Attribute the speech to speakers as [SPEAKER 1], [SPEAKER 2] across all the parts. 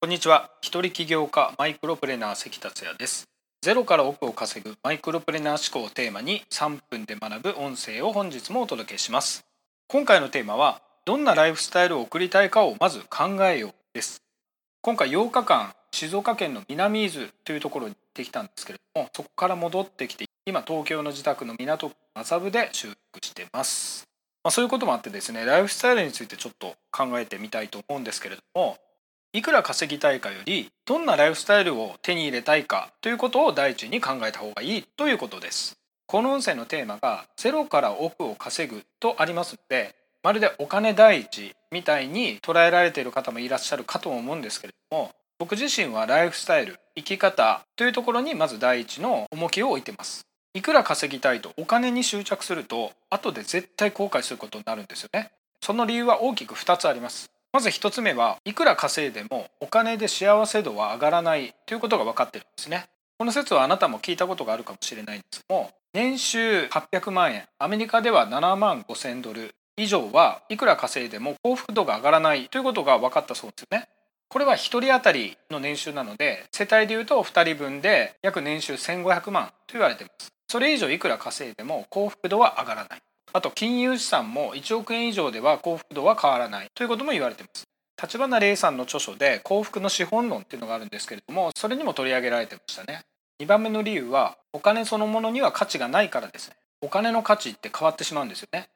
[SPEAKER 1] こんにちは。一人起業家マイクロプレーナー関達也です。ゼロから億を稼ぐマイクロプレーナー思考をテーマに3分で学ぶ音声を本日もお届けします。今回のテーマはどんなライフスタイルを送りたいかをまず考えようです。今回8日間静岡県の南伊豆というところに行ってきたんですけれどもそこから戻ってきて今東京の自宅の港区麻布で収録してます。まあ、そういうこともあってですねライフスタイルについてちょっと考えてみたいと思うんですけれどもいくら稼ぎたいかよりどんなライフスタイルを手に入れたいかということを第一に考えた方がいいということです。この音声のテーマがゼロから億を稼ぐとありますのでまるでお金第一みたいに捉えられている方もいらっしゃるかと思うんですけれども僕自身はライフスタイル生き方というところにまず第一の重きを置いてます。いくら稼ぎたいとお金に執着すると後で絶対後悔することになるんですよね。その理由は大きく2つあります。まず1つ目はいくら稼いでもお金で幸せ度は上がらないということが分かってるんですね。この説はあなたも聞いたことがあるかもしれないんですけども年収800万円アメリカでは7万5000ドル以上はいくら稼いでも幸福度が上がらないということが分かったそうですよね。これは1人当たりの年収なので世帯でいうと2人分で約年収1500万と言われています。それ以上いくら稼いでも幸福度は上がらない。あと金融資産も1億円以上では幸福度は変わらないということも言われています。立花玲さんの著書で幸福の資本論っていうのがあるんですけれどもそれにも取り上げられてましたね。2番目の理由はお金そのものには価値がないからですね。お金の価値って変わってしまうんですよね。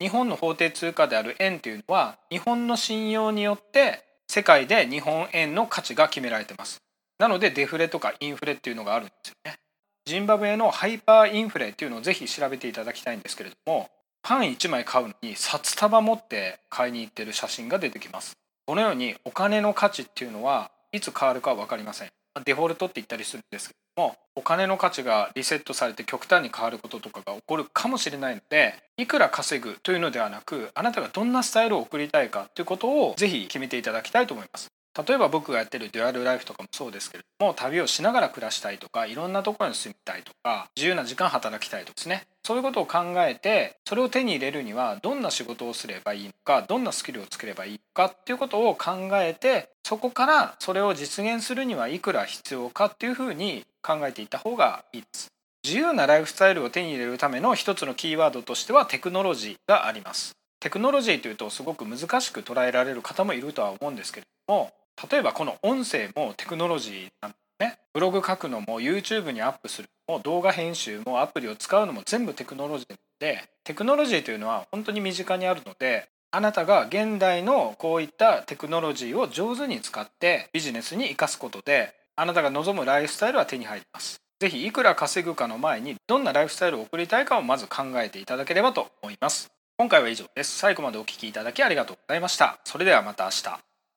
[SPEAKER 1] 日本の法定通貨である円っていうのは日本の信用によって世界で日本円の価値が決められてます。なのでデフレとかインフレっていうのがあるんですよね。ジンバブエのハイパーインフレっていうのをぜひ調べていただきたいんですけれどもパン1枚買うのに札束持って買いに行ってる写真が出てきます。このようにお金の価値っていうのはいつ変わるかは分かりません。デフォルトって言ったりするんですけどもお金の価値がリセットされて極端に変わることとかが起こるかもしれないのでいくら稼ぐというのではなくあなたがどんなスタイルを送りたいかということをぜひ決めていただきたいと思います。例えば僕がやってるデュアルライフとかもそうですけれども旅をしながら暮らしたいとかいろんなところに住みたいとか自由な時間働きたいとかですねそういうことを考えてそれを手に入れるにはどんな仕事をすればいいのかどんなスキルをつければいいのかっていうことを考えてそこからそれを実現するにはいくら必要かっていうふうに考えていった方がいいです。自由なライフスタイルを手に入れるための一つのキーワードとしてはテクノロジーがあります。テクノロジーというとすごく難しく捉えられる方もいるとは思うんですけれども例えばこの音声もテクノロジーなんでねブログ書くのも YouTube にアップするも動画編集もアプリを使うのも全部テクノロジーでテクノロジーというのは本当に身近にあるのであなたが現代のこういったテクノロジーを上手に使ってビジネスに生かすことであなたが望むライフスタイルは手に入ります。ぜひいくら稼ぐかの前にどんなライフスタイルを送りたいかをまず考えていただければと思います。今回は以上です。最後までお聴きいただきありがとうございました。それではまた明日。